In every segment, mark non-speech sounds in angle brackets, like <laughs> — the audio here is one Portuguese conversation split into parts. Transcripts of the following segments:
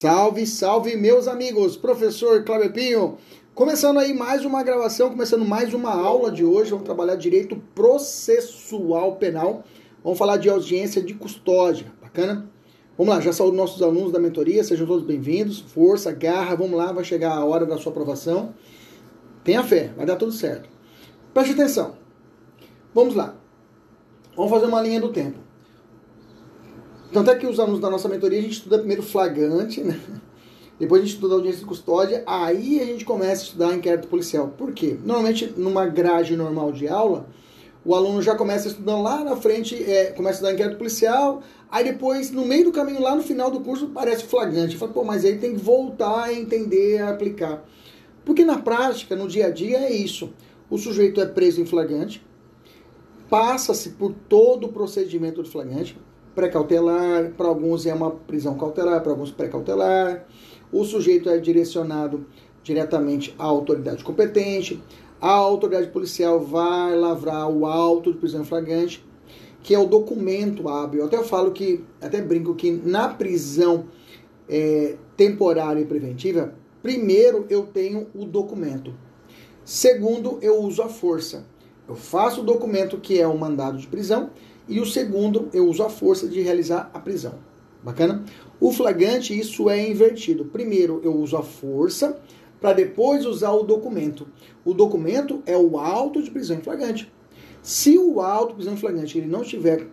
Salve, salve, meus amigos! Professor Cláudio Pinho, começando aí mais uma gravação, começando mais uma aula de hoje. Vamos trabalhar direito processual penal. Vamos falar de audiência de custódia. Bacana? Vamos lá, já saúdo nossos alunos da mentoria, sejam todos bem-vindos. Força, garra, vamos lá, vai chegar a hora da sua aprovação. Tenha fé, vai dar tudo certo. Preste atenção. Vamos lá. Vamos fazer uma linha do tempo. Tanto é que os alunos da nossa mentoria, a gente estuda primeiro flagrante, né? Depois a gente estuda audiência de custódia, aí a gente começa a estudar inquérito policial. Por quê? Normalmente, numa grade normal de aula, o aluno já começa estudando lá na frente, é, começa a estudar inquérito policial, aí depois, no meio do caminho, lá no final do curso, parece flagrante. Fala, pô, mas aí tem que voltar a entender, a aplicar. Porque na prática, no dia a dia, é isso. O sujeito é preso em flagrante, passa-se por todo o procedimento do flagrante, pré-cautelar, para alguns é uma prisão cautelar, para alguns pré-cautelar. O sujeito é direcionado diretamente à autoridade competente. A autoridade policial vai lavrar o auto de prisão flagrante, que é o documento hábil. Até eu falo que, até brinco que na prisão é, temporária e preventiva, primeiro eu tenho o documento. Segundo, eu uso a força. Eu faço o documento que é o mandado de prisão e o segundo, eu uso a força de realizar a prisão. Bacana? O flagrante, isso é invertido. Primeiro, eu uso a força para depois usar o documento. O documento é o auto de prisão em flagrante. Se o auto de prisão em flagrante ele não estiver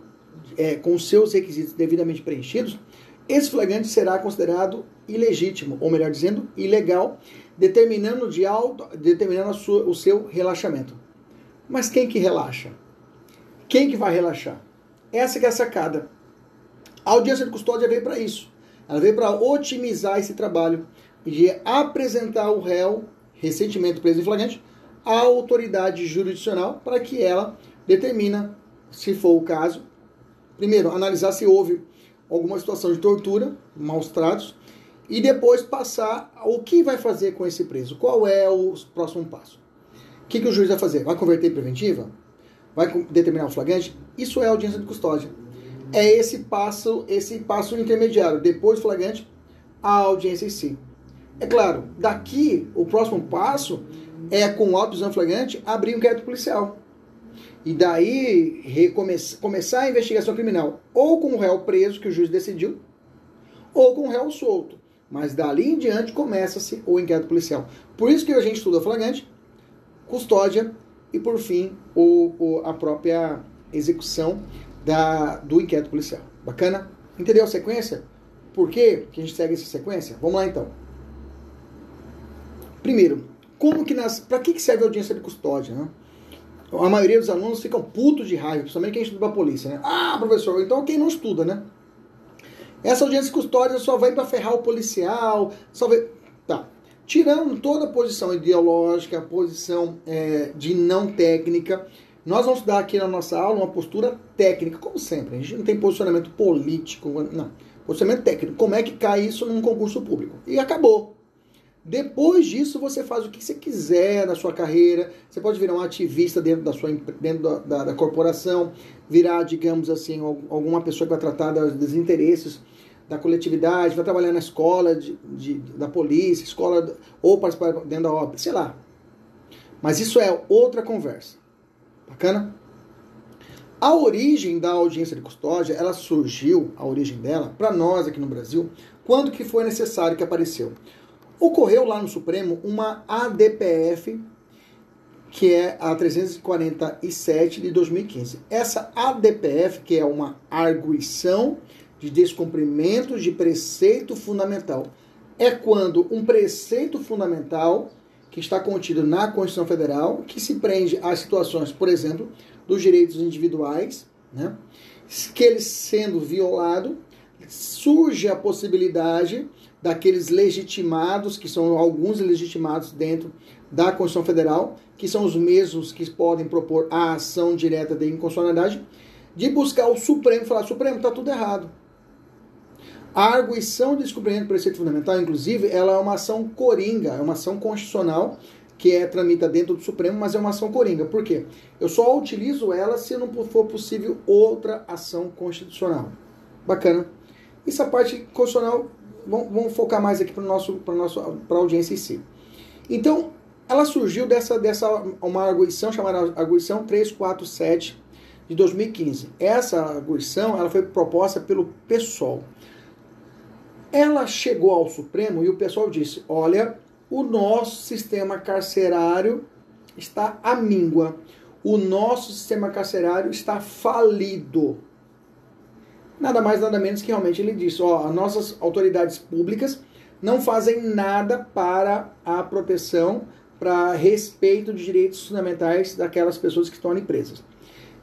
é, com seus requisitos devidamente preenchidos, esse flagrante será considerado ilegítimo, ou melhor dizendo, ilegal, determinando, de auto, determinando sua, o seu relaxamento. Mas quem que relaxa? Quem que vai relaxar? Essa que é a sacada. A audiência de custódia veio para isso. Ela veio para otimizar esse trabalho de apresentar o réu, recentemente preso em flagrante, à autoridade jurisdicional para que ela determina, se for o caso, primeiro, analisar se houve alguma situação de tortura, maus tratos, e depois passar o que vai fazer com esse preso, qual é o próximo passo. O que, que o juiz vai fazer? Vai converter em preventiva? Vai determinar o flagrante, isso é audiência de custódia. É esse passo, esse passo intermediário, depois do flagrante, a audiência em si. É claro, daqui o próximo passo é com o auto flagrante abrir um inquérito policial. E daí recomeçar, começar a investigação criminal ou com o réu preso que o juiz decidiu, ou com o réu solto. Mas dali em diante começa-se o inquérito policial. Por isso que a gente estuda flagrante, custódia e, por fim, o, o, a própria execução da, do inquérito policial. Bacana? Entendeu a sequência? Por que, a gente segue essa sequência? Vamos lá então. Primeiro, como que nas. Para que, que serve a audiência de custódia? Né? A maioria dos alunos ficam putos de raiva, principalmente quem estuda para a polícia, né? Ah, professor, então quem não estuda, né? Essa audiência de custódia só vai para ferrar o policial, só vai. Tá tirando toda a posição ideológica, a posição é, de não técnica. Nós vamos dar aqui na nossa aula uma postura técnica, como sempre. A gente não tem posicionamento político, não. Posicionamento técnico. Como é que cai isso num concurso público? E acabou. Depois disso, você faz o que você quiser na sua carreira. Você pode virar um ativista dentro da sua dentro da, da, da corporação, virar, digamos assim, alguma pessoa que vai tratar dos interesses da coletividade, vai trabalhar na escola de, de, da polícia, escola ou participar dentro da obra, sei lá. Mas isso é outra conversa. Bacana? A origem da audiência de custódia, ela surgiu, a origem dela, para nós aqui no Brasil, quando que foi necessário que apareceu. Ocorreu lá no Supremo uma ADPF que é a 347 de 2015. Essa ADPF, que é uma arguição de descumprimento de preceito fundamental, é quando um preceito fundamental que está contido na Constituição Federal, que se prende às situações, por exemplo, dos direitos individuais, né, que eles sendo violado, surge a possibilidade daqueles legitimados, que são alguns legitimados dentro da Constituição Federal, que são os mesmos que podem propor a ação direta de inconstitucionalidade, de buscar o Supremo e falar: Supremo, está tudo errado. A arguição de descobrimento do preceito fundamental, inclusive, ela é uma ação coringa, é uma ação constitucional que é tramita dentro do Supremo, mas é uma ação coringa. Por quê? Eu só utilizo ela se não for possível outra ação constitucional. Bacana. Essa parte constitucional, vamos, vamos focar mais aqui para nosso para nosso para a audiência em si. Então, ela surgiu dessa dessa uma arguição chamada arguição 347 de 2015. Essa arguição, ela foi proposta pelo PSOL. Ela chegou ao Supremo e o pessoal disse: olha, o nosso sistema carcerário está à míngua. O nosso sistema carcerário está falido. Nada mais, nada menos que realmente ele disse: ó, as nossas autoridades públicas não fazem nada para a proteção, para respeito de direitos fundamentais daquelas pessoas que estão ali presas.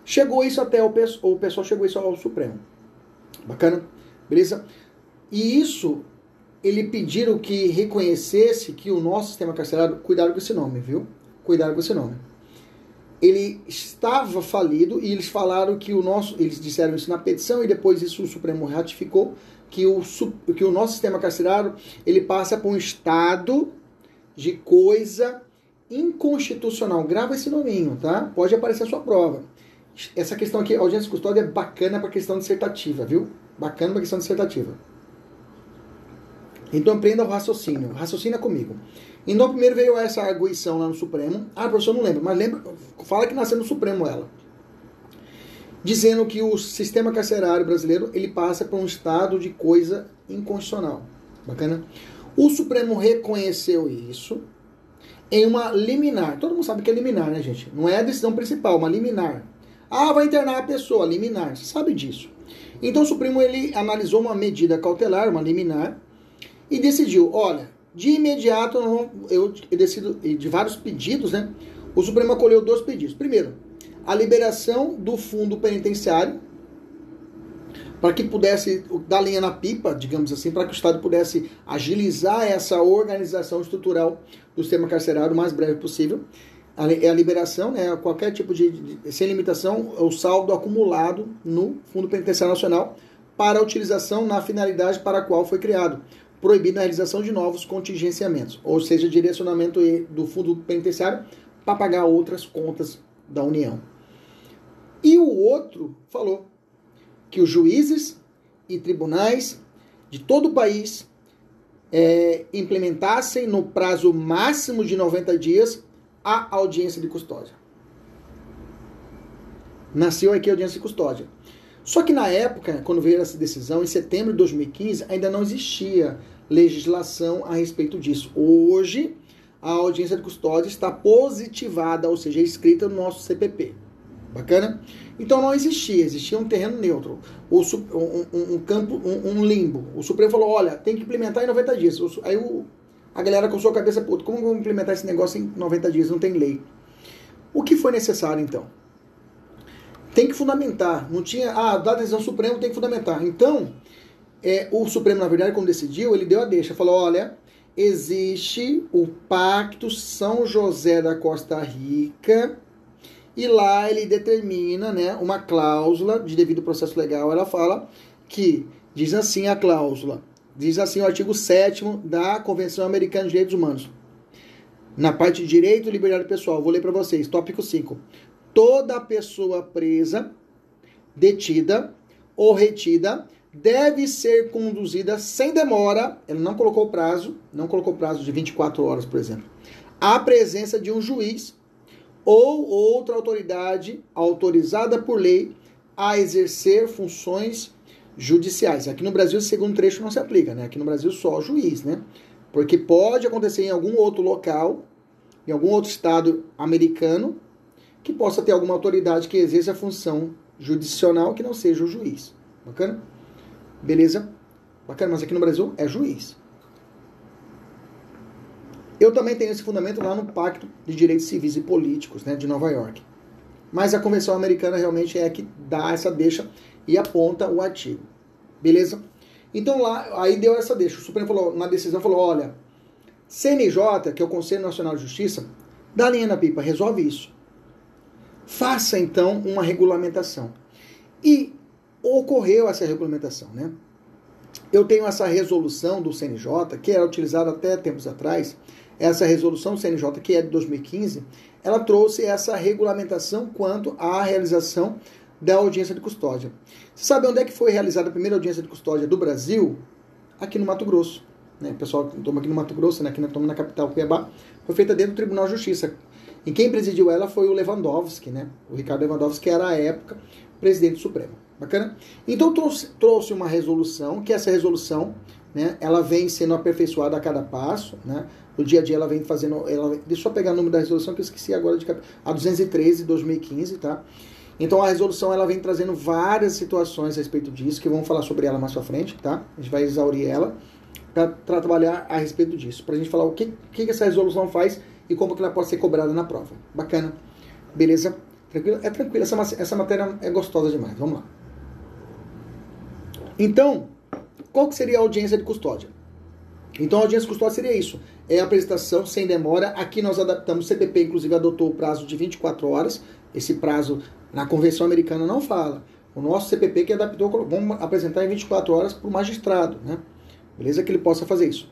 Chegou isso até o o pessoal chegou isso ao Supremo. Bacana? Beleza? E isso, ele pediram que reconhecesse que o nosso sistema carcerário, cuidado com esse nome, viu? Cuidado com esse nome. Ele estava falido e eles falaram que o nosso, eles disseram isso na petição e depois isso o Supremo ratificou que o, que o nosso sistema carcerário ele passa por um estado de coisa inconstitucional. Grava esse nominho, tá? Pode aparecer a sua prova. Essa questão aqui, audiência custódia, é bacana para questão dissertativa, viu? Bacana para questão dissertativa. Então aprenda o raciocínio. Raciocina comigo. Então primeiro veio essa arguição lá no Supremo. Ah, professor, não lembro, mas lembra, fala que nasceu no Supremo ela. Dizendo que o sistema carcerário brasileiro ele passa por um estado de coisa inconstitucional. Bacana? O Supremo reconheceu isso em uma liminar. Todo mundo sabe que é liminar, né, gente? Não é a decisão principal, uma liminar. Ah, vai internar a pessoa, liminar. Você sabe disso. Então o Supremo ele analisou uma medida cautelar, uma liminar, e decidiu, olha, de imediato eu, eu decido, de vários pedidos, né? O Supremo acolheu dois pedidos. Primeiro, a liberação do fundo penitenciário para que pudesse dar linha na pipa, digamos assim, para que o Estado pudesse agilizar essa organização estrutural do sistema carcerário o mais breve possível. É a liberação, né, qualquer tipo de, de, sem limitação, o saldo acumulado no Fundo Penitenciário Nacional para utilização na finalidade para a qual foi criado proibida a realização de novos contingenciamentos, ou seja, direcionamento do fundo penitenciário para pagar outras contas da União. E o outro falou que os juízes e tribunais de todo o país é, implementassem no prazo máximo de 90 dias a audiência de custódia. Nasceu aqui a audiência de custódia. Só que na época, quando veio essa decisão, em setembro de 2015, ainda não existia legislação a respeito disso. Hoje, a audiência de custódia está positivada, ou seja, escrita no nosso CPP. Bacana? Então não existia, existia um terreno neutro, um, um, um campo, um, um, limbo. O Supremo falou: olha, tem que implementar em 90 dias. Aí o, a galera com sua cabeça, puto, como vamos implementar esse negócio em 90 dias? Não tem lei. O que foi necessário então? Tem que fundamentar. Não tinha, ah, da decisão Supremo tem que fundamentar. Então, é, o Supremo, na verdade, quando decidiu, ele deu a deixa. Falou: olha, existe o Pacto São José da Costa Rica. E lá ele determina né, uma cláusula de devido processo legal. Ela fala que, diz assim a cláusula, diz assim o artigo 7 da Convenção Americana de Direitos Humanos. Na parte de direito e liberdade pessoal, vou ler para vocês, tópico 5. Toda pessoa presa, detida ou retida deve ser conduzida sem demora, ele não colocou prazo, não colocou prazo de 24 horas, por exemplo, à presença de um juiz ou outra autoridade autorizada por lei a exercer funções judiciais. Aqui no Brasil, esse segundo trecho não se aplica, né? Aqui no Brasil, só juiz, né? Porque pode acontecer em algum outro local em algum outro estado americano que possa ter alguma autoridade que exerça a função judicional que não seja o juiz. Bacana? Beleza? Bacana, mas aqui no Brasil é juiz. Eu também tenho esse fundamento lá no Pacto de Direitos Civis e Políticos né, de Nova York. Mas a Convenção Americana realmente é a que dá essa deixa e aponta o artigo. Beleza? Então lá, aí deu essa deixa. O Supremo falou, na decisão falou, olha, CNJ, que é o Conselho Nacional de Justiça, dá linha na pipa, resolve isso. Faça então uma regulamentação. E ocorreu essa regulamentação, né? Eu tenho essa resolução do CNJ, que era utilizada até tempos atrás, essa resolução CNJ, que é de 2015, ela trouxe essa regulamentação quanto à realização da audiência de custódia. Você sabe onde é que foi realizada a primeira audiência de custódia do Brasil? Aqui no Mato Grosso. Né? pessoal estamos aqui no Mato Grosso, né? aqui estamos na capital, Cuiabá. Foi feita dentro do Tribunal de Justiça. E quem presidiu ela foi o Lewandowski, né? o Ricardo Lewandowski, que era à época presidente supremo. Bacana? Então trouxe, trouxe uma resolução, que essa resolução, né, ela vem sendo aperfeiçoada a cada passo, né? No dia a dia ela vem fazendo, ela, deixa eu pegar o número da resolução que eu esqueci agora de a 213 2015, tá? Então a resolução ela vem trazendo várias situações a respeito disso, que vamos falar sobre ela mais pra frente, tá? A gente vai exaurir ela para trabalhar a respeito disso, pra gente falar o que, que essa resolução faz e como que ela pode ser cobrada na prova. Bacana? Beleza? Tranquilo? É tranquilo, essa, essa matéria é gostosa demais. Vamos lá. Então, qual que seria a audiência de custódia? Então, a audiência de custódia seria isso. É a apresentação sem demora. Aqui nós adaptamos, o CPP inclusive adotou o prazo de 24 horas. Esse prazo na Convenção Americana não fala. O nosso CPP que adaptou, vamos apresentar em 24 horas para o magistrado, né? Beleza? Que ele possa fazer isso.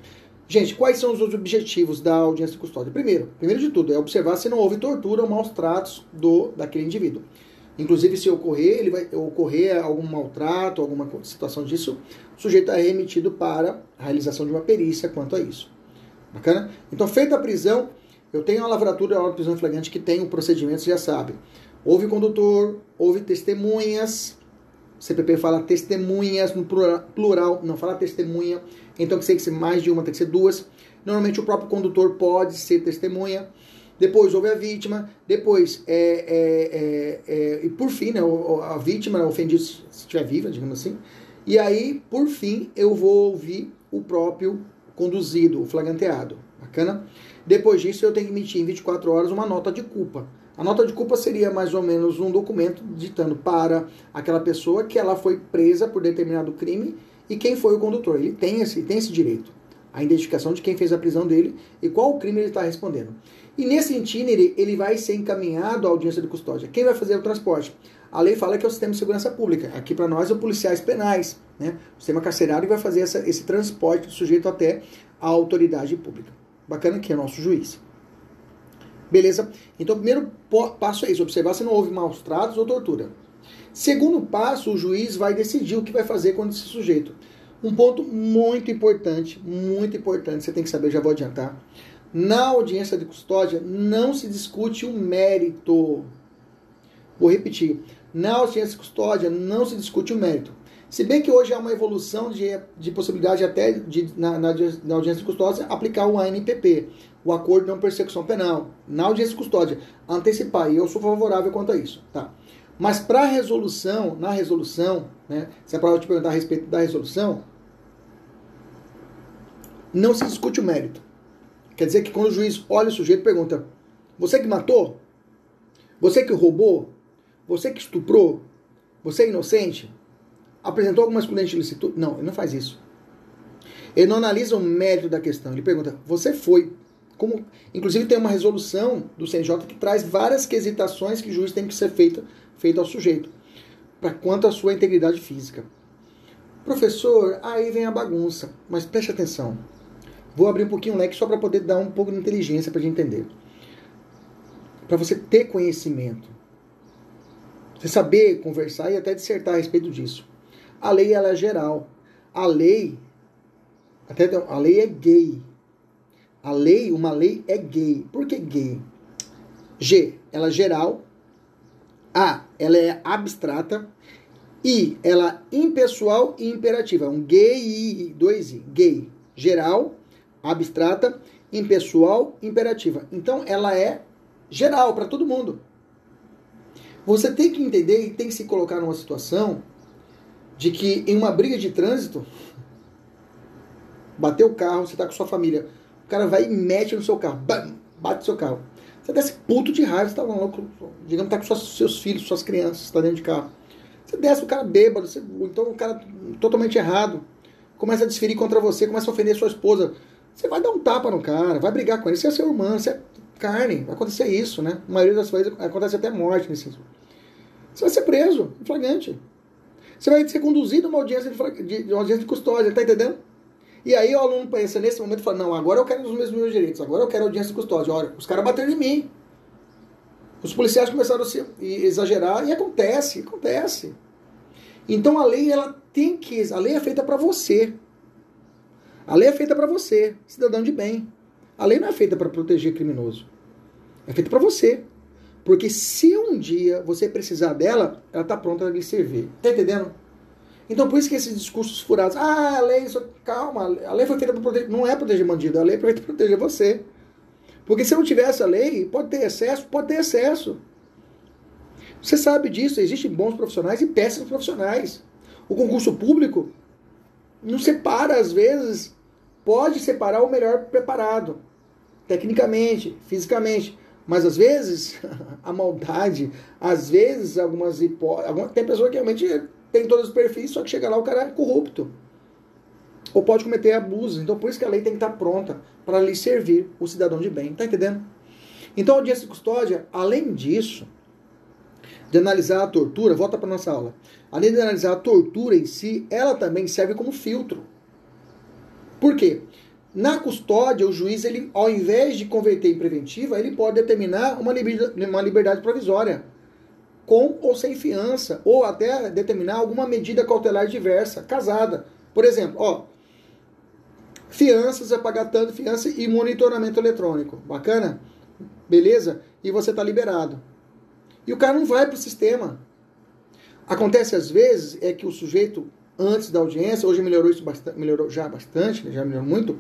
Gente, quais são os objetivos da audiência de custódia? Primeiro, primeiro de tudo, é observar se não houve tortura ou maus tratos do, daquele indivíduo. Inclusive, se ocorrer, ele vai ocorrer algum maltrato, alguma situação disso, o sujeito é remetido para a realização de uma perícia quanto a isso. Bacana? Então, feita a prisão, eu tenho a lavratura de prisão flagrante que tem o um procedimento, já sabe. Houve condutor, houve testemunhas, CPP fala testemunhas no plural, não fala testemunha, então tem que ser mais de uma, tem que ser duas. Normalmente o próprio condutor pode ser testemunha depois houve a vítima, depois, é, é, é, é, e por fim, né, a vítima, ofendida, se estiver viva, digamos assim, e aí, por fim, eu vou ouvir o próprio conduzido, o flagranteado. Bacana? Depois disso, eu tenho que emitir em 24 horas uma nota de culpa. A nota de culpa seria mais ou menos um documento ditando para aquela pessoa que ela foi presa por determinado crime e quem foi o condutor. Ele tem esse, tem esse direito. A identificação de quem fez a prisão dele e qual crime ele está respondendo. E nesse itinerário, ele vai ser encaminhado à audiência de custódia. Quem vai fazer o transporte? A lei fala que é o sistema de segurança pública. Aqui para nós é o policiais penais, né? O sistema carcerário vai fazer essa, esse transporte do sujeito até a autoridade pública. Bacana que é o nosso juiz. Beleza? Então, o primeiro passo é isso: observar se não houve maus tratos ou tortura. Segundo passo, o juiz vai decidir o que vai fazer com esse sujeito. Um ponto muito importante, muito importante, você tem que saber, já vou adiantar. Na audiência de custódia não se discute o mérito. Vou repetir. Na audiência de custódia não se discute o mérito. Se bem que hoje há uma evolução de, de possibilidade até de, na, na, na, audiência de custódia aplicar o ANPP, o Acordo de Não Persecução Penal. Na audiência de custódia, antecipar, e eu sou favorável quanto a isso. Tá? Mas para a resolução, na resolução, né, se a prova te perguntar a respeito da resolução, não se discute o mérito. Quer dizer que quando o juiz olha o sujeito pergunta: Você que matou? Você que roubou? Você que estuprou? Você é inocente? Apresentou alguma excludente de licitude? Não, ele não faz isso. Ele não analisa o mérito da questão. Ele pergunta: Você foi? Como, inclusive tem uma resolução do CNJ que traz várias quesitações que o juiz tem que ser feita, feita ao sujeito, para quanto à sua integridade física. Professor, aí vem a bagunça, mas preste atenção. Vou abrir um pouquinho o leque só para poder dar um pouco de inteligência para gente entender. Para você ter conhecimento. Você saber conversar e até dissertar a respeito disso. A lei ela é geral. A lei até a lei é gay. A lei, uma lei é gay. Por que gay? G, ela é geral. A, ela é abstrata. I, ela é impessoal e imperativa. Um gay, dois I. Gay, geral abstrata impessoal, imperativa. Então ela é geral para todo mundo. Você tem que entender e tem que se colocar numa situação de que em uma briga de trânsito, bateu o carro, você tá com sua família, o cara vai e mete no seu carro, bam, bate no seu carro. Você desce puto de raiva, você tá louco, digamos, tá com seus, seus filhos, suas crianças, está dentro de carro. Você desce o cara bêbado, você, então o cara totalmente errado, começa a desferir contra você, começa a ofender sua esposa. Você vai dar um tapa no cara, vai brigar com ele, você é seu irmão, você é carne, vai acontecer isso, né? A maioria das vezes acontece até morte nesse Você vai ser preso, em flagrante. Você vai ser conduzido a uma audiência de, de, de, uma audiência de custódia, tá entendendo? E aí o aluno pensa nesse momento fala, não, agora eu quero os meus, meus direitos, agora eu quero audiência de custódia. Olha, os caras bateram em mim. Os policiais começaram a se exagerar e acontece, acontece. Então a lei ela tem que, a lei é feita para você. A lei é feita para você, cidadão de bem. A lei não é feita para proteger criminoso. É feita para você. Porque se um dia você precisar dela, ela está pronta para lhe servir. Tá entendendo? Então por isso que esses discursos furados, ah, a lei, calma, a lei foi feita para proteger. Não é proteger bandido, a lei é feita para proteger você. Porque se não tivesse a lei, pode ter excesso, pode ter excesso. Você sabe disso, existem bons profissionais e péssimos profissionais. O concurso público não separa, às vezes, pode separar o melhor preparado, tecnicamente, fisicamente. Mas às vezes, <laughs> a maldade, às vezes, algumas hipóteses. Tem pessoa que realmente tem todos os perfis, só que chega lá o cara é corrupto. Ou pode cometer abusos. Então por isso que a lei tem que estar pronta para lhe servir o cidadão de bem. Tá entendendo? Então a audiência de custódia, além disso, de analisar a tortura, volta para nossa aula. Além de analisar a tortura em si, ela também serve como filtro. Por quê? Na custódia, o juiz, ele, ao invés de converter em preventiva, ele pode determinar uma liberdade, uma liberdade provisória, com ou sem fiança, ou até determinar alguma medida cautelar diversa, casada. Por exemplo, ó, fianças é pagar tanto fiança e monitoramento eletrônico. Bacana? Beleza? E você está liberado. E o cara não vai para o sistema. Acontece às vezes é que o sujeito, antes da audiência, hoje melhorou isso bastante, melhorou já bastante, né, já melhorou muito,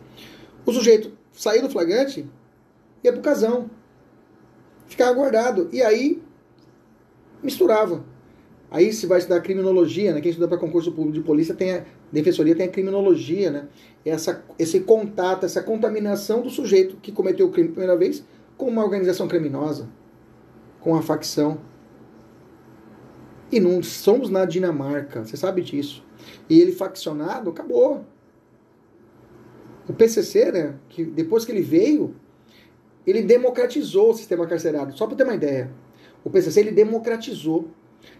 o sujeito saiu do flagrante e ia pro casão. Ficava guardado. E aí misturava. Aí se vai estudar criminologia, né? Quem estuda para concurso público de polícia tem a defensoria tem a criminologia, né? Essa, esse contato, essa contaminação do sujeito que cometeu o crime pela primeira vez com uma organização criminosa com a facção. E não somos na Dinamarca, você sabe disso. E ele faccionado, acabou. O PCC, né, que depois que ele veio, ele democratizou o sistema carcerário. Só para ter uma ideia. O PCC ele democratizou.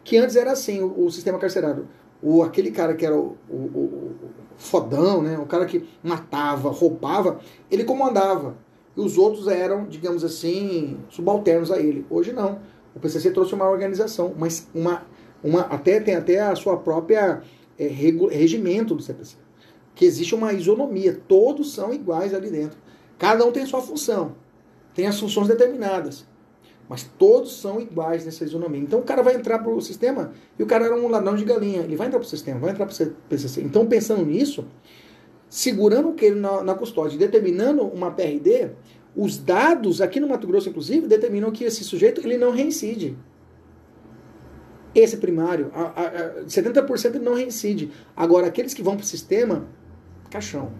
Que antes era assim o, o sistema carcerário. O, aquele cara que era o, o, o, fodão, né, o cara que matava, roubava, ele comandava e os outros eram, digamos assim, subalternos a ele. Hoje não. O PCC trouxe uma organização, mas uma, uma, até tem até a sua própria é, regimento do CPC, que existe uma isonomia, todos são iguais ali dentro. Cada um tem sua função, tem as funções determinadas, mas todos são iguais nessa isonomia. Então o cara vai entrar para o sistema e o cara era um ladrão de galinha, ele vai entrar para o sistema, vai entrar para o PCC. Então pensando nisso, segurando ele na, na custódia, determinando uma PRD, os dados aqui no Mato Grosso, inclusive, determinam que esse sujeito ele não reincide. Esse primário, a, a, a 70% não reincide. Agora, aqueles que vão para o sistema, caixão.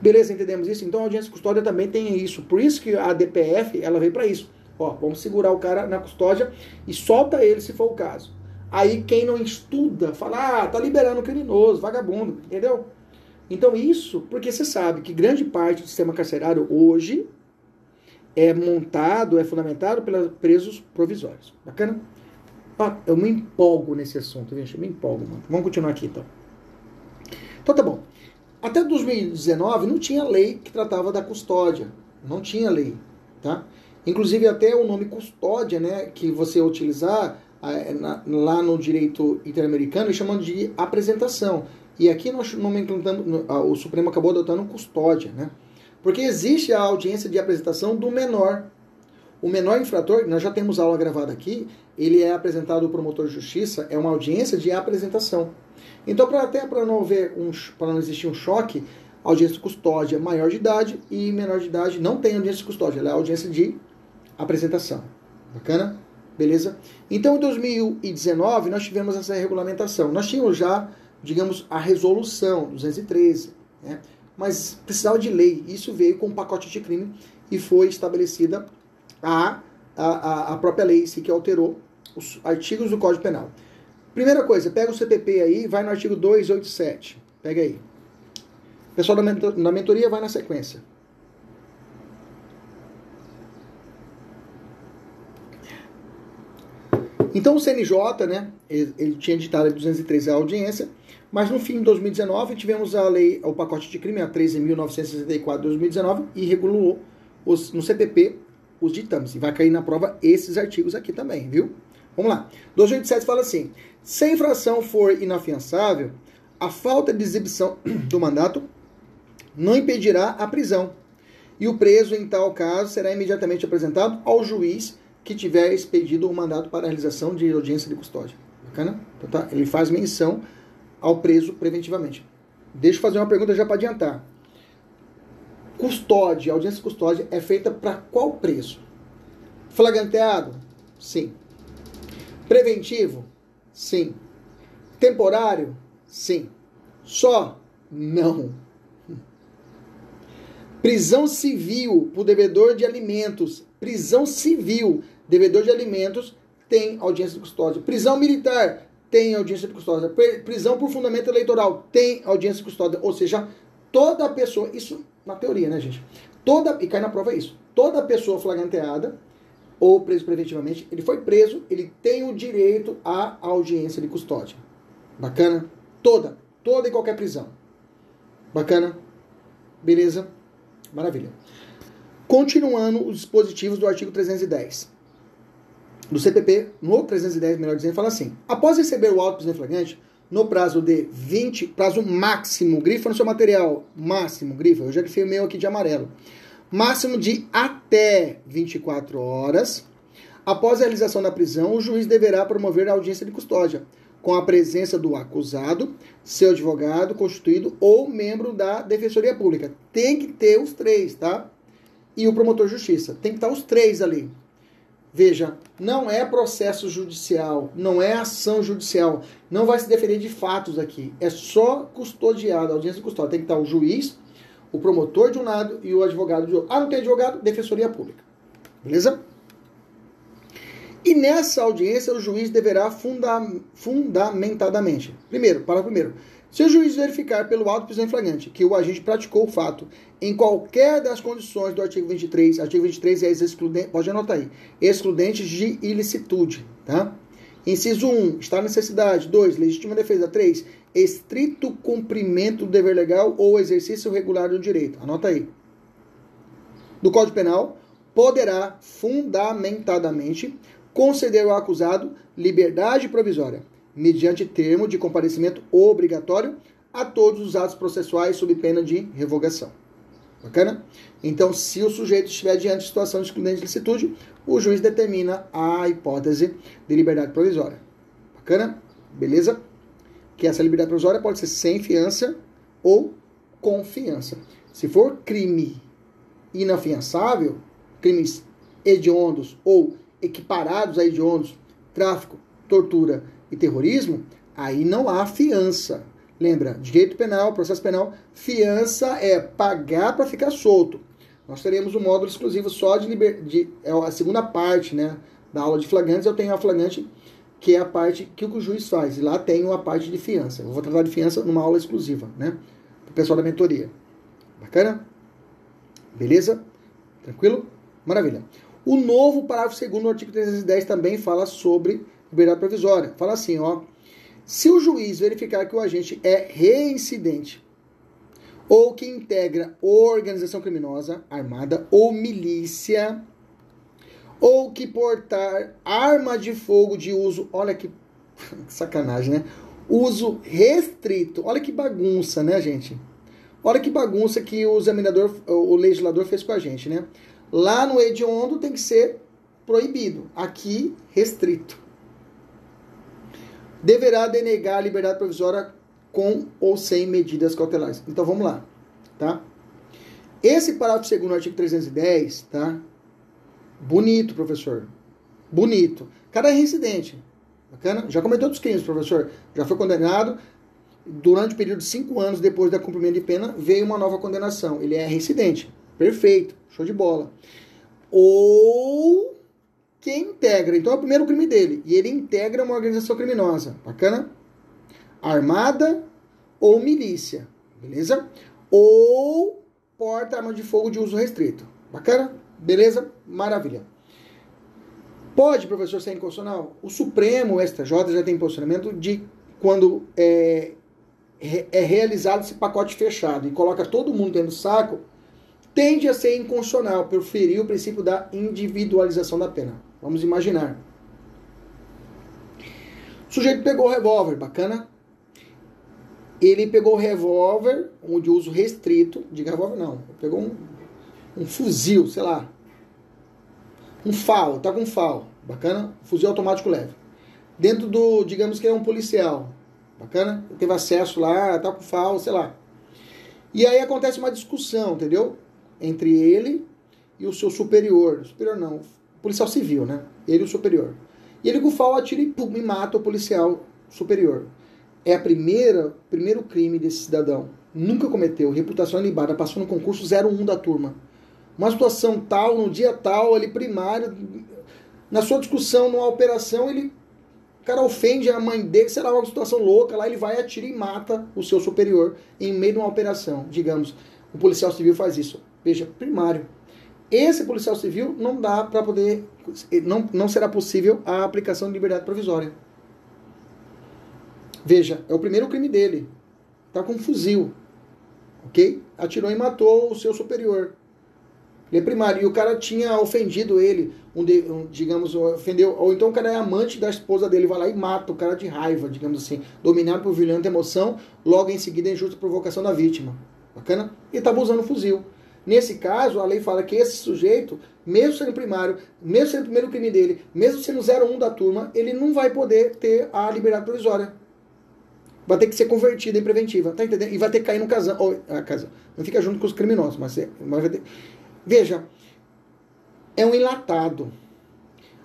Beleza, entendemos isso? Então a audiência custódia também tem isso. Por isso que a DPF ela veio para isso. Ó, vamos segurar o cara na custódia e solta ele se for o caso. Aí quem não estuda fala, ah, tá liberando criminoso, vagabundo, entendeu? Então isso, porque você sabe que grande parte do sistema carcerário hoje é montado, é fundamentado pelos presos provisórios. Bacana? Eu me empolgo nesse assunto, gente. Eu me empolgo, mano. Vamos continuar aqui, então. Então tá bom. Até 2019 não tinha lei que tratava da custódia. Não tinha lei, tá? Inclusive até o nome custódia, né, que você utilizar é, lá no direito interamericano, chamando de apresentação. E aqui nós nomenclatamos, o Supremo acabou adotando custódia, né? Porque existe a audiência de apresentação do menor. O menor infrator, nós já temos aula gravada aqui, ele é apresentado ao promotor de justiça, é uma audiência de apresentação. Então, pra, até para não haver um, para não existir um choque, audiência de custódia maior de idade e menor de idade não tem audiência de custódia, ela é audiência de apresentação. Bacana? Beleza? Então, em 2019, nós tivemos essa regulamentação. Nós tínhamos já, digamos, a resolução 213, né? mas precisava de lei. Isso veio com um pacote de crime e foi estabelecida a, a, a própria lei, se que alterou os artigos do Código Penal. Primeira coisa, pega o CPP aí, vai no artigo 287. Pega aí. Pessoal da mentoria vai na sequência. Então o CNJ, né, ele, tinha ditado 213 a audiência, mas no fim de 2019 tivemos a lei, o pacote de crime, a 13.964 de 2019, e regulou os, no CPP os ditames. E vai cair na prova esses artigos aqui também, viu? Vamos lá. 287 fala assim: se a infração for inafiançável, a falta de exibição <clears throat> do mandato não impedirá a prisão. E o preso, em tal caso, será imediatamente apresentado ao juiz que tiver expedido o mandato para a realização de audiência de custódia. Bacana? Então, tá? Ele faz menção ao preso preventivamente. Deixa eu fazer uma pergunta já para adiantar. Custódia, audiência custódia é feita para qual preso? Flagranteado? Sim. Preventivo? Sim. Temporário? Sim. Só? Não. Prisão civil por devedor de alimentos. Prisão civil, devedor de alimentos, tem audiência de custódia. Prisão militar, tem audiência de custódia. Prisão por fundamento eleitoral, tem audiência de custódia. Ou seja, toda pessoa, isso na teoria, né, gente? Toda, e cai na prova isso, toda pessoa flagranteada ou preso preventivamente, ele foi preso, ele tem o direito à audiência de custódia. Bacana? Toda, toda e qualquer prisão. Bacana? Beleza? Maravilha. Continuando os dispositivos do artigo 310 do CPP, no 310, melhor dizendo, fala assim: após receber o auto flagrante, no prazo de 20, prazo máximo, grifa no seu material, máximo, grifa, eu já grifei o meu aqui de amarelo, máximo de até 24 horas, após a realização da prisão, o juiz deverá promover a audiência de custódia, com a presença do acusado, seu advogado constituído ou membro da Defensoria Pública. Tem que ter os três, tá? E o promotor de justiça. Tem que estar os três ali. Veja, não é processo judicial, não é ação judicial, não vai se defender de fatos aqui. É só custodiado, audiência de custódia. Tem que estar o juiz, o promotor de um lado e o advogado de outro. Ah, não tem advogado? Defensoria Pública. Beleza? E nessa audiência o juiz deverá funda fundamentadamente. Primeiro, para primeiro. Se o juiz verificar pelo auto prisão flagrante que o agente praticou o fato em qualquer das condições do artigo 23, artigo 23 é excludente, pode anotar aí, excludentes de ilicitude, tá? Inciso 1, está necessidade. 2, legítima defesa. 3, estrito cumprimento do dever legal ou exercício regular do direito. Anota aí. Do Código Penal, poderá fundamentadamente conceder ao acusado liberdade provisória mediante termo de comparecimento obrigatório a todos os atos processuais sob pena de revogação. Bacana? Então, se o sujeito estiver diante de situação de excludente de licitude, o juiz determina a hipótese de liberdade provisória. Bacana? Beleza? Que essa liberdade provisória pode ser sem fiança ou com fiança. Se for crime inafiançável, crimes hediondos ou equiparados a hediondos, tráfico, tortura e terrorismo, aí não há fiança. Lembra, direito penal, processo penal, fiança é pagar para ficar solto. Nós teremos um módulo exclusivo só de, liber... de é a segunda parte, né, da aula de flagrantes. Eu tenho a flagrante que é a parte que o juiz faz. E lá tenho a parte de fiança. Eu vou tratar de fiança numa aula exclusiva, né, o pessoal da mentoria. Bacana? Beleza? Tranquilo? Maravilha. O novo parágrafo segundo do artigo 310 também fala sobre liberdade provisória. Fala assim, ó. Se o juiz verificar que o agente é reincidente ou que integra organização criminosa, armada ou milícia, ou que portar arma de fogo de uso, olha que <laughs> sacanagem, né? Uso restrito. Olha que bagunça, né, gente? Olha que bagunça que o examinador, o legislador fez com a gente, né? Lá no hediondo tem que ser proibido, aqui restrito deverá denegar a liberdade provisória com ou sem medidas cautelares. Então vamos lá. tá? Esse parágrafo segundo artigo 310, tá? Bonito, professor. Bonito. Cara é. Bacana? Já cometeu outros crimes, professor. Já foi condenado. Durante o período de cinco anos depois da cumprimento de pena, veio uma nova condenação. Ele é reincidente. Perfeito. Show de bola. Ou quem integra. Então é o primeiro crime dele. E ele integra uma organização criminosa. Bacana? Armada ou milícia. Beleza? Ou porta arma de fogo de uso restrito. Bacana? Beleza? Maravilha. Pode, professor, ser inconstitucional? O Supremo, o STJ, já tem posicionamento de quando é, é realizado esse pacote fechado e coloca todo mundo dentro do saco, tende a ser inconstitucional, por ferir o princípio da individualização da pena. Vamos imaginar. O sujeito pegou o revólver, bacana. Ele pegou o revólver, um de uso restrito, diga revólver não, pegou um, um fuzil, sei lá, um FAL, tá com um FAL, bacana? Fuzil automático leve. Dentro do, digamos que é um policial, bacana? Teve acesso lá, tá com FAL, sei lá. E aí acontece uma discussão, entendeu? Entre ele e o seu superior. Superior não, policial civil, né? Ele o superior. E ele com o FAL atira e, pum, e mata o policial superior. É a primeira, primeiro crime desse cidadão. Nunca cometeu, reputação ilibada, passou no concurso 01 da turma uma situação tal, no dia tal, ele primário, na sua discussão, numa operação, ele o cara ofende a mãe dele, sei lá, uma situação louca, lá ele vai, atira e mata o seu superior em meio de uma operação, digamos. O policial civil faz isso. Veja, primário. Esse policial civil não dá para poder, não, não será possível a aplicação de liberdade provisória. Veja, é o primeiro crime dele. Tá com um fuzil, ok? Atirou e matou o seu superior. Ele é primário. E o cara tinha ofendido ele, um, de, um, digamos, ofendeu. Ou então o cara é amante da esposa dele, vai lá e mata o cara de raiva, digamos assim, dominado por violenta emoção, logo em seguida é injusta provocação da vítima. Bacana? E estava usando fuzil. Nesse caso, a lei fala que esse sujeito, mesmo sendo primário, mesmo sendo o primeiro crime dele, mesmo sendo 01 da turma, ele não vai poder ter a liberdade provisória. Vai ter que ser convertido em preventiva, tá entendendo? E vai ter que cair no casão. Ou, a casa. Não fica junto com os criminosos, mas, vai ter, Veja, é um enlatado.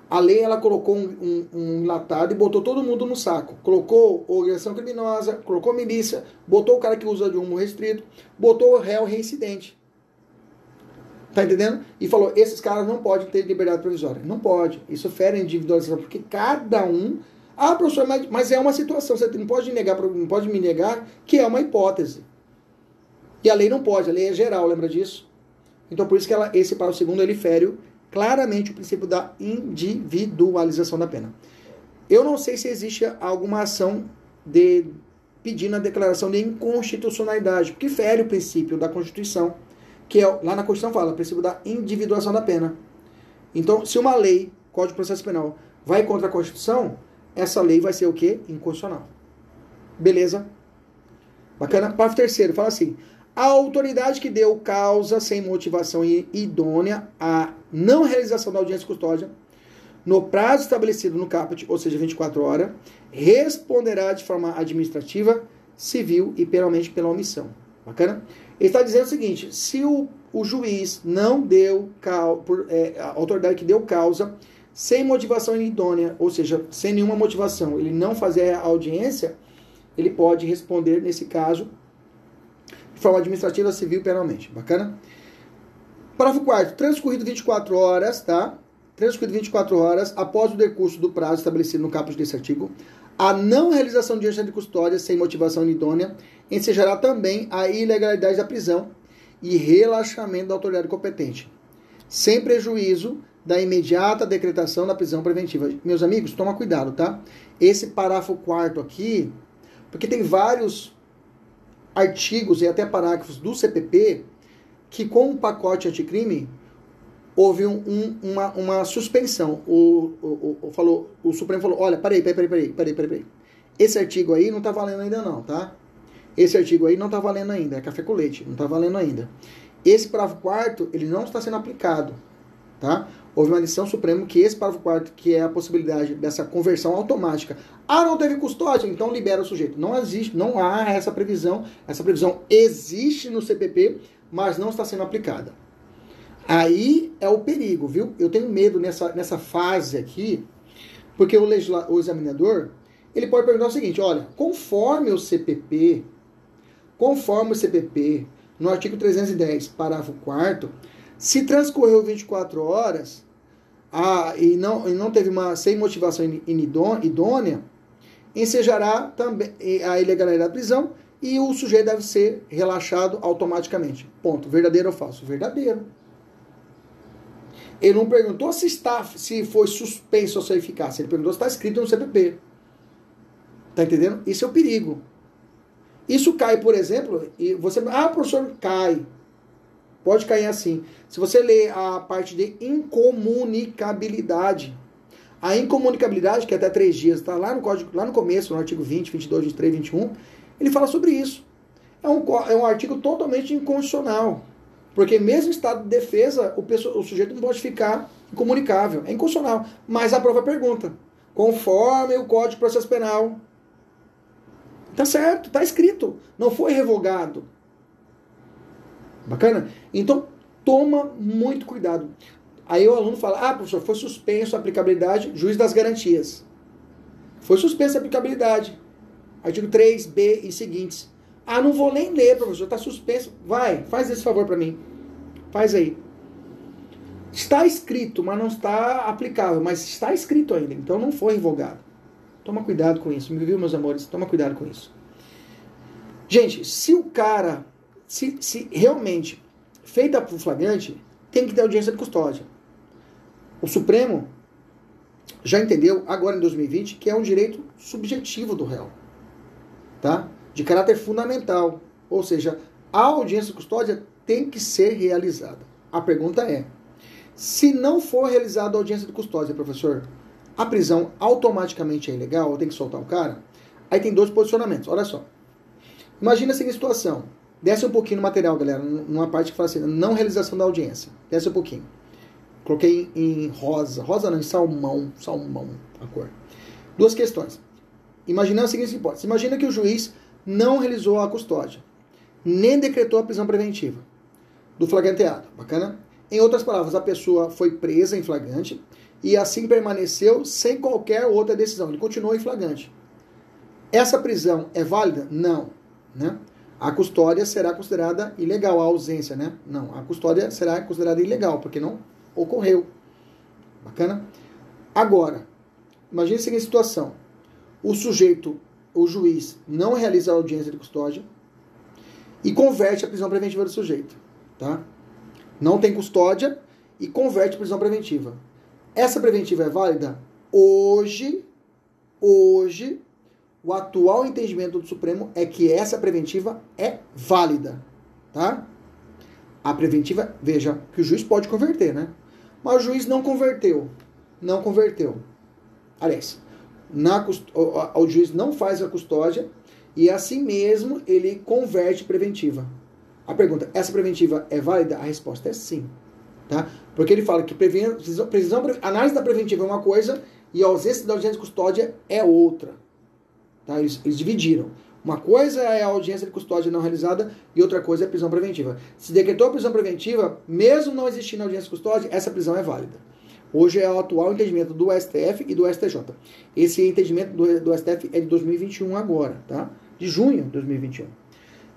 A lei ela colocou um, um, um, enlatado e botou todo mundo no saco. Colocou organização criminosa, colocou milícia, botou o cara que usa de um restrito, botou o réu reincidente. Tá entendendo? E falou: esses caras não podem ter liberdade provisória. Não pode. Isso fere a individualização, porque cada um. Ah, professor, mas, mas é uma situação. Você não pode, negar, não pode me negar que é uma hipótese. E a lei não pode, a lei é geral, lembra disso? Então, por isso que ela, esse parágrafo segundo ele fere claramente o princípio da individualização da pena. Eu não sei se existe alguma ação de pedindo a declaração de inconstitucionalidade, porque fere o princípio da Constituição, que é, lá na Constituição fala, o princípio da individuação da pena. Então, se uma lei, Código de Processo Penal, vai contra a Constituição, essa lei vai ser o quê? Inconstitucional. Beleza? Bacana? Parágrafo terceiro, fala assim: a autoridade que deu causa sem motivação idônea à não realização da audiência de custódia no prazo estabelecido no caput, ou seja, 24 horas, responderá de forma administrativa, civil e penalmente pela omissão. Bacana? Ele está dizendo o seguinte: se o, o juiz não deu por, é, a autoridade que deu causa sem motivação idônea, ou seja, sem nenhuma motivação, ele não fazer a audiência, ele pode responder nesse caso de forma administrativa, civil penalmente. Bacana? Parágrafo 4 Transcorrido 24 horas, tá? Transcorrido 24 horas após o decurso do prazo estabelecido no caput desse artigo, a não realização de agência de custódia sem motivação idônea ensejará também a ilegalidade da prisão e relaxamento da autoridade competente, sem prejuízo da imediata decretação da prisão preventiva. Meus amigos, toma cuidado, tá? Esse parágrafo quarto aqui, porque tem vários artigos e até parágrafos do CPP que com o pacote anticrime houve um, um, uma, uma suspensão. O, o, o, falou, o Supremo falou, olha, peraí, peraí, peraí, peraí, peraí. Esse artigo aí não está valendo ainda não, tá? Esse artigo aí não está valendo ainda, é café com leite, não está valendo ainda. Esse parágrafo quarto, ele não está sendo aplicado. tá? Houve uma decisão suprema que esse parágrafo quarto, que é a possibilidade dessa conversão automática. Ah, não teve custódia, então libera o sujeito. Não existe, não há essa previsão. Essa previsão existe no CPP, mas não está sendo aplicada. Aí é o perigo, viu? Eu tenho medo nessa, nessa fase aqui, porque o, legisla, o examinador, ele pode perguntar o seguinte, olha, conforme o CPP, conforme o CPP, no artigo 310, parágrafo 4 se transcorreu 24 horas, ah, e, não, e não teve uma sem motivação idônea, ensejará também a ilegalidade da prisão e o sujeito deve ser relaxado automaticamente. Ponto. Verdadeiro ou falso? Verdadeiro. Ele não perguntou se está, se foi suspenso a sua eficácia. Ele perguntou se está escrito no CPP. Tá entendendo? Isso é o perigo. Isso cai, por exemplo, e você, ah, professor, cai. Pode cair assim. Se você ler a parte de incomunicabilidade, a incomunicabilidade, que é até três dias, está lá no código, lá no começo, no artigo 20, 22, 23, 21, ele fala sobre isso. É um, é um artigo totalmente inconstitucional. Porque mesmo em estado de defesa, o, pessoa, o sujeito não pode ficar incomunicável. É inconstitucional. Mas a prova pergunta. Conforme o Código de Processo Penal. Tá certo, tá escrito. Não foi revogado. Bacana? Então, toma muito cuidado. Aí o aluno fala: ah, professor, foi suspenso a aplicabilidade, juiz das garantias. Foi suspensa a aplicabilidade. Artigo 3b e seguintes. Ah, não vou nem ler, professor, está suspenso. Vai, faz esse favor para mim. Faz aí. Está escrito, mas não está aplicável. Mas está escrito ainda, então não foi revogado. Toma cuidado com isso, viu, meus amores? Toma cuidado com isso. Gente, se o cara se, se realmente feita por flagrante, tem que ter audiência de custódia. O Supremo já entendeu, agora em 2020, que é um direito subjetivo do réu, tá? De caráter fundamental. Ou seja, a audiência de custódia tem que ser realizada. A pergunta é: se não for realizada a audiência de custódia, professor, a prisão automaticamente é ilegal ou tem que soltar o cara? Aí tem dois posicionamentos. Olha só. Imagina a seguinte situação. Desce um pouquinho no material, galera, numa parte que fala assim, não realização da audiência. Desce um pouquinho. Coloquei em rosa. Rosa não, em salmão. Salmão, a cor. Duas questões. Imaginando a seguinte hipótese. Imagina que o juiz não realizou a custódia, nem decretou a prisão preventiva do flagranteado. Bacana? Em outras palavras, a pessoa foi presa em flagrante e assim permaneceu sem qualquer outra decisão. Ele continuou em flagrante. Essa prisão é válida? Não. Né? a custódia será considerada ilegal, a ausência, né? Não, a custódia será considerada ilegal, porque não ocorreu. Bacana? Agora, imagine a seguinte situação. O sujeito, o juiz, não realiza a audiência de custódia e converte a prisão preventiva do sujeito, tá? Não tem custódia e converte a prisão preventiva. Essa preventiva é válida? Hoje, hoje, o atual entendimento do Supremo é que essa preventiva é válida, tá? A preventiva, veja, que o juiz pode converter, né? Mas o juiz não converteu. Não converteu. Aliás, na, o, o juiz não faz a custódia e assim mesmo ele converte preventiva. A pergunta, essa preventiva é válida? A resposta é sim. Tá? Porque ele fala que previsão, previsão, análise da preventiva é uma coisa e a ausência da audiência de custódia é outra. Tá? Eles, eles dividiram. Uma coisa é a audiência de custódia não realizada e outra coisa é a prisão preventiva. Se decretou a prisão preventiva, mesmo não existindo audiência de custódia, essa prisão é válida. Hoje é o atual entendimento do STF e do STJ. Esse entendimento do, do STF é de 2021 agora, tá? De junho de 2021.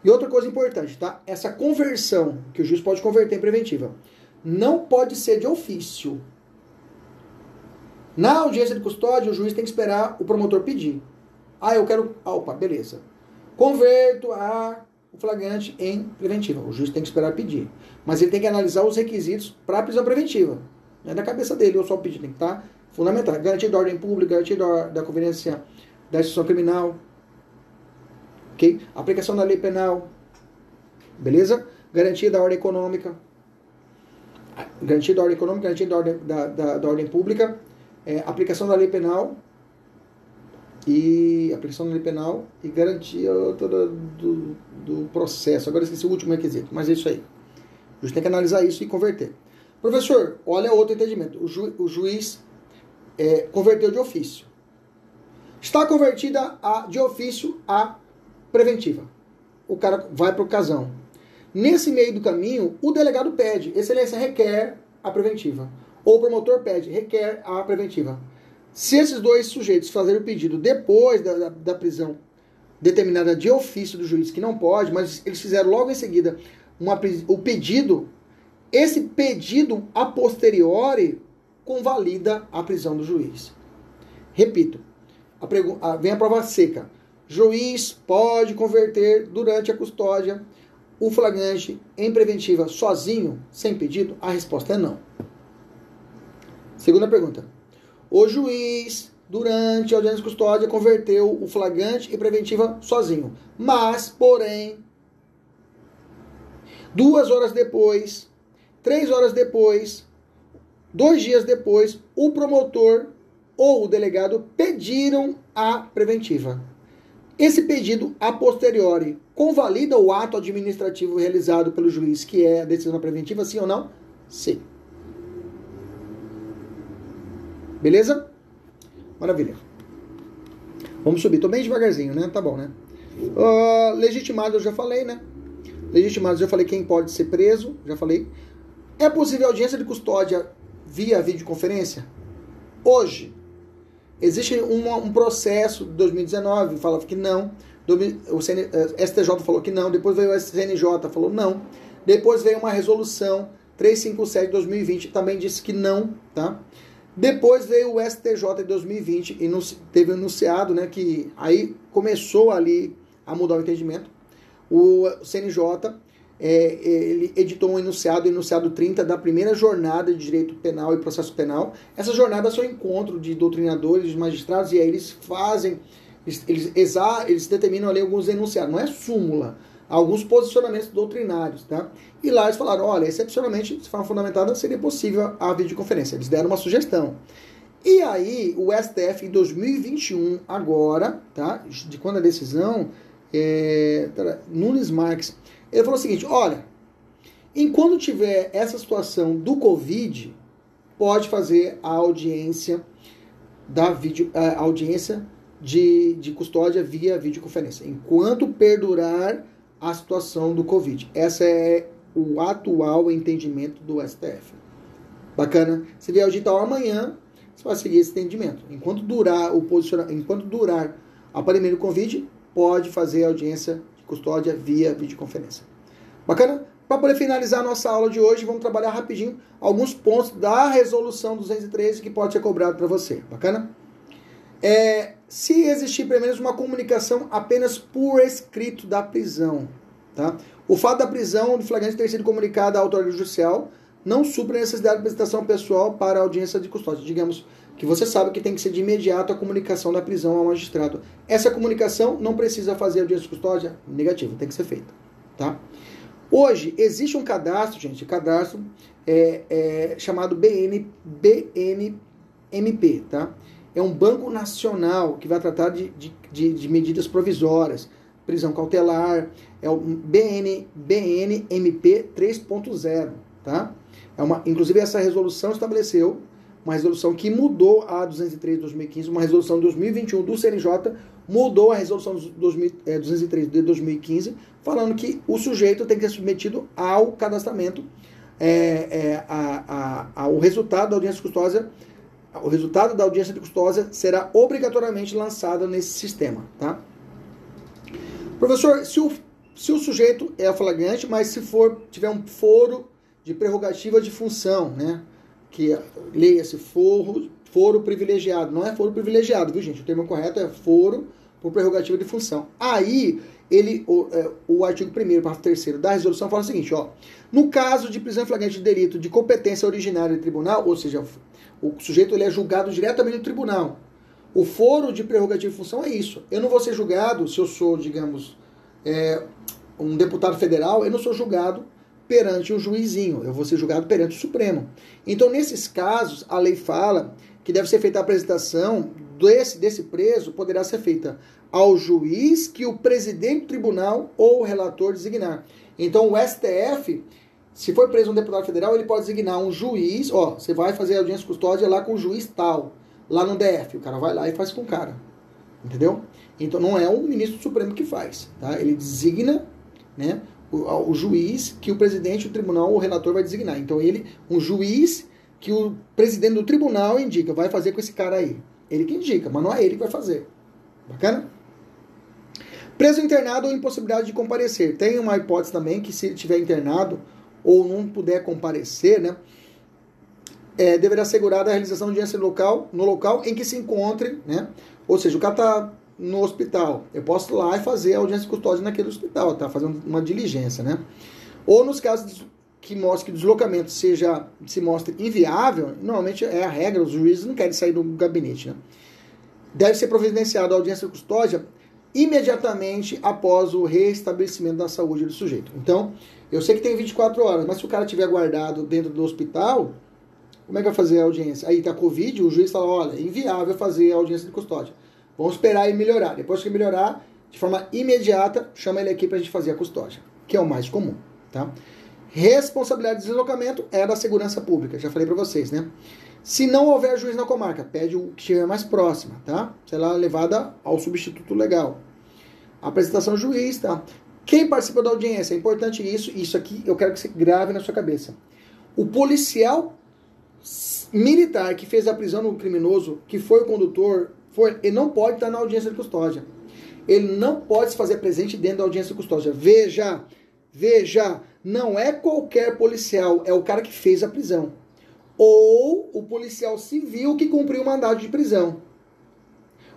E outra coisa importante, tá? Essa conversão, que o juiz pode converter em preventiva, não pode ser de ofício. Na audiência de custódia, o juiz tem que esperar o promotor pedir. Ah, eu quero. Ah, opa, beleza. Converto a o flagrante em preventiva. O juiz tem que esperar pedir. Mas ele tem que analisar os requisitos para a prisão preventiva. Não é da cabeça dele, ou só pedir. Tem que estar tá fundamental. Garantia da ordem pública, garantia da, da conveniência da instituição criminal. Ok? Aplicação da lei penal. Beleza? Garantia da ordem econômica. Garantia da ordem econômica, garantia da ordem, da, da, da ordem pública. É, aplicação da lei penal e aplicação da lei penal e garantia toda do, do processo. Agora esqueci o último requisito, mas é isso aí. A gente tem que analisar isso e converter. Professor, olha outro entendimento. O, ju, o juiz é, converteu de ofício. Está convertida a, de ofício a preventiva. O cara vai para o casão. Nesse meio do caminho, o delegado pede, excelência requer a preventiva. Ou o promotor pede, requer a preventiva. Se esses dois sujeitos fazerem o pedido depois da, da, da prisão determinada de ofício do juiz, que não pode, mas eles fizeram logo em seguida uma, o pedido, esse pedido a posteriori convalida a prisão do juiz. Repito, a, a, vem a prova seca. Juiz pode converter durante a custódia o flagrante em preventiva sozinho, sem pedido? A resposta é não. Segunda pergunta. O juiz, durante a audiência de custódia, converteu o flagrante em preventiva sozinho. Mas, porém, duas horas depois, três horas depois, dois dias depois, o promotor ou o delegado pediram a preventiva. Esse pedido a posteriori convalida o ato administrativo realizado pelo juiz, que é a decisão preventiva, sim ou não? Sim. Beleza? Maravilha. Vamos subir. Tô bem devagarzinho, né? Tá bom, né? Uh, legitimado eu já falei, né? Legitimado eu já falei quem pode ser preso, já falei. É possível audiência de custódia via videoconferência? Hoje, Existe um, um processo de 2019, falava que não. O CN, STJ eh, falou que não. Depois veio o CNJ, falou não. Depois veio uma resolução 357 de 2020, também disse que não, tá? Depois veio o STJ de 2020 e teve um enunciado, né, que aí começou ali a mudar o entendimento. O CNJ é, ele editou um enunciado, enunciado 30 da primeira jornada de direito penal e processo penal. Essa jornada é um encontro de doutrinadores, de magistrados, e aí eles fazem, eles, eles, eles determinam ali alguns enunciados, não é súmula, alguns posicionamentos doutrinários, tá? E lá eles falaram, olha, excepcionalmente, de forma fundamentada, seria possível a videoconferência. Eles deram uma sugestão. E aí, o STF em 2021, agora, tá? De quando a decisão, é, Nunes Marques ele falou o seguinte: olha, enquanto tiver essa situação do Covid, pode fazer a audiência da vídeo, a audiência de, de custódia via videoconferência, enquanto perdurar a situação do Covid. Essa é o atual entendimento do STF. Bacana? Se vier o digital amanhã, você vai seguir esse entendimento. Enquanto durar o posicionamento, enquanto durar a pandemia do Covid, pode fazer a audiência custódia via videoconferência. Bacana? Para poder finalizar a nossa aula de hoje, vamos trabalhar rapidinho alguns pontos da resolução 213 que pode ser cobrado para você. Bacana? É, se existir pelo menos uma comunicação apenas por escrito da prisão, tá? O fato da prisão de flagrante ter sido comunicada à autoridade judicial não supra a necessidade de apresentação pessoal para audiência de custódia. Digamos, que você sabe que tem que ser de imediato a comunicação da prisão ao magistrado. Essa comunicação não precisa fazer audiência de custódia? Negativo, tem que ser feita. Tá? Hoje, existe um cadastro, gente, cadastro é, é, chamado BN, BNMP, tá? É um banco nacional que vai tratar de, de, de, de medidas provisórias, prisão cautelar, é o BN, BNMP 3.0, tá? É uma, inclusive, essa resolução estabeleceu uma resolução que mudou a 203 de 2015, uma resolução de 2021 do CNJ mudou a resolução 203 de 2015, falando que o sujeito tem que ser submetido ao cadastramento, é, é, a, a, ao resultado da audiência custódia, o resultado da audiência de custódia será obrigatoriamente lançado nesse sistema, tá? Professor, se o, se o sujeito é flagrante, mas se for tiver um foro de prerrogativa de função, né? Que leia-se foro, foro privilegiado. Não é foro privilegiado, viu, gente? O termo correto é foro por prerrogativa de função. Aí, ele, o, é, o artigo 1 parágrafo 3 da resolução fala o seguinte, ó. No caso de prisão em flagrante de delito de competência originária do tribunal, ou seja, o sujeito ele é julgado diretamente no tribunal. O foro de prerrogativa de função é isso. Eu não vou ser julgado se eu sou, digamos, é, um deputado federal, eu não sou julgado perante um juizinho, eu vou ser julgado perante o Supremo. Então, nesses casos, a lei fala que deve ser feita a apresentação desse, desse preso, poderá ser feita ao juiz que o presidente do tribunal ou o relator designar. Então, o STF, Se for preso um deputado federal, ele pode designar um juiz, ó, você vai fazer audiência custódia lá com o juiz tal, lá no DF. O cara vai lá e faz com o cara. Entendeu? Então não é o ministro supremo que faz, tá? Ele designa, né, o, o juiz que o presidente do tribunal, o relator vai designar. Então ele, um juiz que o presidente do tribunal indica, vai fazer com esse cara aí. Ele que indica, mas não é ele que vai fazer. Bacana? Preso internado ou impossibilidade de comparecer. Tem uma hipótese também que se ele estiver internado ou não puder comparecer, né, é, deverá assegurar a realização de audiência local, no local em que se encontre, né, ou seja, o cara está no hospital, eu posso ir lá e fazer a audiência de custódia naquele hospital, tá fazendo uma diligência, né, ou nos casos que mostre que o deslocamento seja, se mostre inviável, normalmente é a regra, os juízes não querem sair do gabinete, né, deve ser providenciada a audiência de custódia imediatamente após o restabelecimento da saúde do sujeito. Então, eu sei que tem 24 horas, mas se o cara tiver guardado dentro do hospital, como é que vai fazer a audiência? Aí tá Covid, o juiz fala, olha, é inviável fazer a audiência de custódia. Vamos esperar ele melhorar. Depois que melhorar, de forma imediata, chama ele aqui para a gente fazer a custódia, que é o mais comum, tá? Responsabilidade de deslocamento é da segurança pública, já falei para vocês, né? Se não houver juiz na comarca, pede o que estiver mais próxima, tá? Será levada ao substituto legal. Apresentação do juiz, tá? Quem participa da audiência? É importante isso. Isso aqui eu quero que você grave na sua cabeça. O policial militar que fez a prisão do criminoso, que foi o condutor, ele não pode estar na audiência de custódia. Ele não pode se fazer presente dentro da audiência de custódia. Veja, veja, não é qualquer policial, é o cara que fez a prisão. Ou o policial civil que cumpriu o mandado de prisão.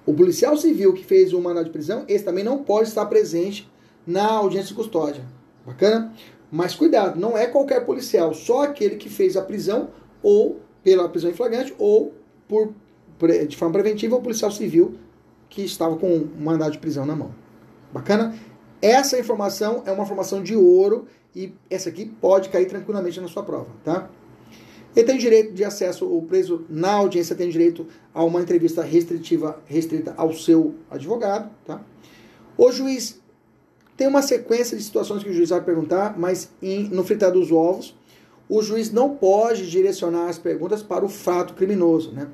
O policial civil que fez o mandado de prisão, esse também não pode estar presente na audiência de custódia. Bacana? Mas cuidado, não é qualquer policial, só aquele que fez a prisão ou pela prisão em flagrante ou por de forma preventiva o policial civil que estava com um mandado de prisão na mão. Bacana? Essa informação é uma informação de ouro e essa aqui pode cair tranquilamente na sua prova, tá? Ele tem direito de acesso, o preso na audiência tem direito a uma entrevista restritiva, restrita ao seu advogado, tá? O juiz tem uma sequência de situações que o juiz vai perguntar, mas em, no fritar dos ovos, o juiz não pode direcionar as perguntas para o fato criminoso. Né?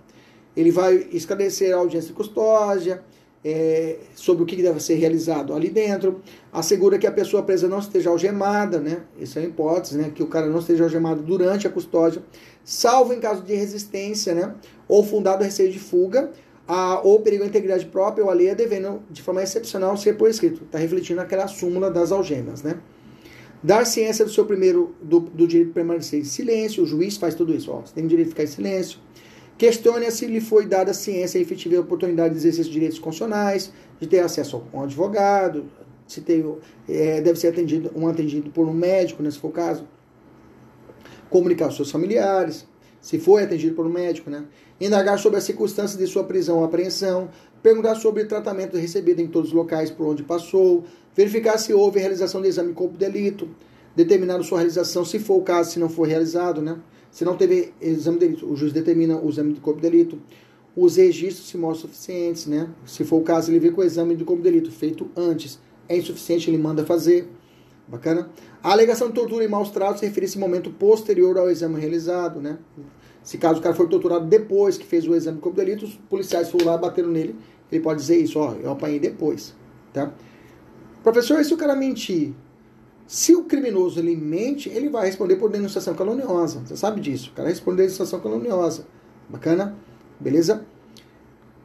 Ele vai esclarecer a audiência de custódia, é, sobre o que deve ser realizado ali dentro, assegura que a pessoa presa não esteja algemada, né? Isso é uma hipótese, né? Que o cara não esteja algemado durante a custódia, salvo em caso de resistência, né? Ou fundado receio de fuga, a, ou perigo à integridade própria ou alheia, devendo, de forma excepcional, ser por escrito. Está refletindo aquela súmula das algemas, né? Dar ciência do seu primeiro, do, do direito de permanecer em silêncio, o juiz faz tudo isso, ó, você tem o direito de ficar em silêncio. Questione se lhe foi dada ciência e efetiva oportunidade de exercer direitos constitucionais, de ter acesso a um advogado, se é, deve ser atendido, um atendido por um médico, né, se for o caso. Comunicar aos seus familiares, se foi atendido por um médico, né? Indagar sobre as circunstâncias de sua prisão ou apreensão, perguntar sobre o tratamento recebido em todos os locais por onde passou, verificar se houve realização de exame corpo de delito, determinar sua realização, se for o caso, se não for realizado, né? Se não teve exame de delito, o juiz determina o exame de corpo de delito. Os registros se mostram suficientes, né? Se for o caso, ele vê com o exame de corpo de delito feito antes é insuficiente, ele manda fazer. Bacana? A alegação de tortura e maus tratos refere esse momento posterior ao exame realizado, né? Se caso o cara for torturado depois que fez o exame de corpo de delito, os policiais foram lá bateram nele, ele pode dizer isso, ó, eu apanhei depois, tá? Professor, e se o cara mentir? Se o criminoso ele mente, ele vai responder por denunciação caluniosa. Você sabe disso. O cara responde denunciação caluniosa. Bacana? Beleza?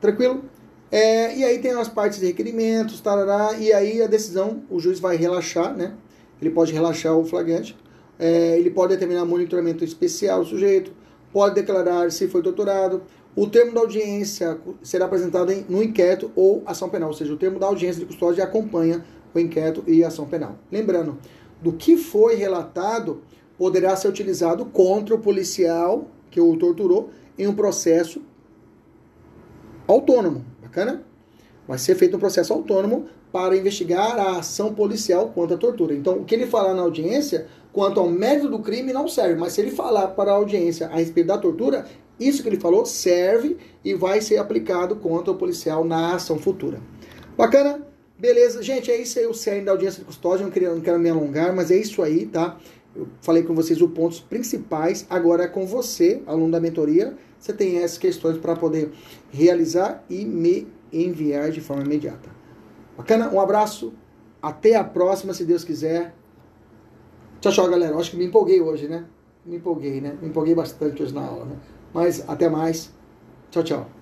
Tranquilo? É, e aí tem as partes de requerimentos, tarará, e aí a decisão, o juiz vai relaxar, né? Ele pode relaxar o flagrante, é, ele pode determinar monitoramento especial do sujeito, pode declarar se foi torturado. O termo da audiência será apresentado em, no inquérito ou ação penal, ou seja, o termo da audiência de custódia acompanha o inquérito e a ação penal. Lembrando, do que foi relatado poderá ser utilizado contra o policial que o torturou em um processo autônomo. Bacana? Vai ser feito um processo autônomo para investigar a ação policial contra a tortura. Então, o que ele falar na audiência quanto ao mérito do crime não serve, mas se ele falar para a audiência a respeito da tortura, isso que ele falou serve e vai ser aplicado contra o policial na ação futura. Bacana? Beleza, gente, é isso aí o cerne da audiência de custódia. Não, queria, não quero me alongar, mas é isso aí, tá? Eu falei com vocês os pontos principais, agora é com você, aluno da mentoria, você tem essas questões para poder realizar e me enviar de forma imediata. Bacana? Um abraço, até a próxima, se Deus quiser. Tchau, tchau, galera. acho que me empolguei hoje, né? Me empolguei, né? Me empolguei bastante hoje na aula, né? Mas até mais. Tchau, tchau.